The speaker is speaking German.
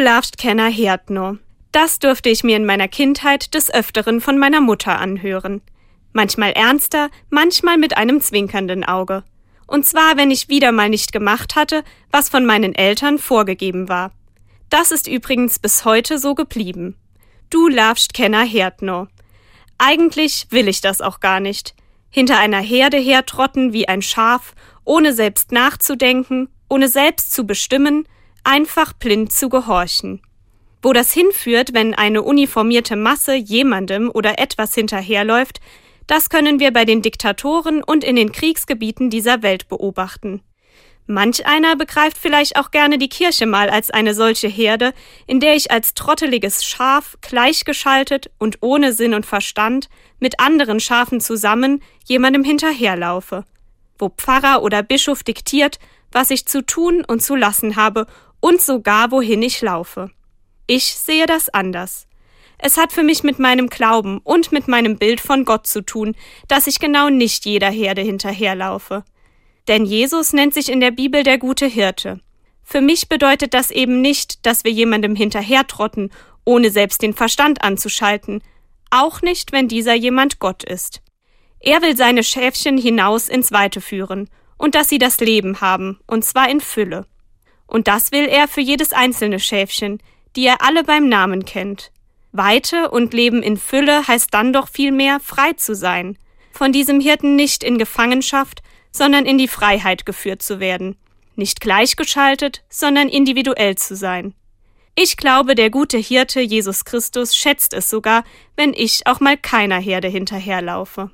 lovst Kenner Herd no. Das durfte ich mir in meiner Kindheit des Öfteren von meiner Mutter anhören. Manchmal ernster, manchmal mit einem zwinkernden Auge. Und zwar, wenn ich wieder mal nicht gemacht hatte, was von meinen Eltern vorgegeben war. Das ist übrigens bis heute so geblieben. Du lovst Kenner Herd no. Eigentlich will ich das auch gar nicht. Hinter einer Herde hertrotten wie ein Schaf, ohne selbst nachzudenken, ohne selbst zu bestimmen, einfach blind zu gehorchen. Wo das hinführt, wenn eine uniformierte Masse jemandem oder etwas hinterherläuft, das können wir bei den Diktatoren und in den Kriegsgebieten dieser Welt beobachten. Manch einer begreift vielleicht auch gerne die Kirche mal als eine solche Herde, in der ich als trotteliges Schaf gleichgeschaltet und ohne Sinn und Verstand mit anderen Schafen zusammen jemandem hinterherlaufe, wo Pfarrer oder Bischof diktiert, was ich zu tun und zu lassen habe und sogar wohin ich laufe. Ich sehe das anders. Es hat für mich mit meinem Glauben und mit meinem Bild von Gott zu tun, dass ich genau nicht jeder Herde hinterherlaufe. Denn Jesus nennt sich in der Bibel der gute Hirte. Für mich bedeutet das eben nicht, dass wir jemandem hinterhertrotten, ohne selbst den Verstand anzuschalten, auch nicht, wenn dieser jemand Gott ist. Er will seine Schäfchen hinaus ins Weite führen, und dass sie das Leben haben, und zwar in Fülle. Und das will er für jedes einzelne Schäfchen, die er alle beim Namen kennt. Weite und Leben in Fülle heißt dann doch vielmehr frei zu sein, von diesem Hirten nicht in Gefangenschaft, sondern in die Freiheit geführt zu werden, nicht gleichgeschaltet, sondern individuell zu sein. Ich glaube, der gute Hirte Jesus Christus schätzt es sogar, wenn ich auch mal keiner Herde hinterherlaufe.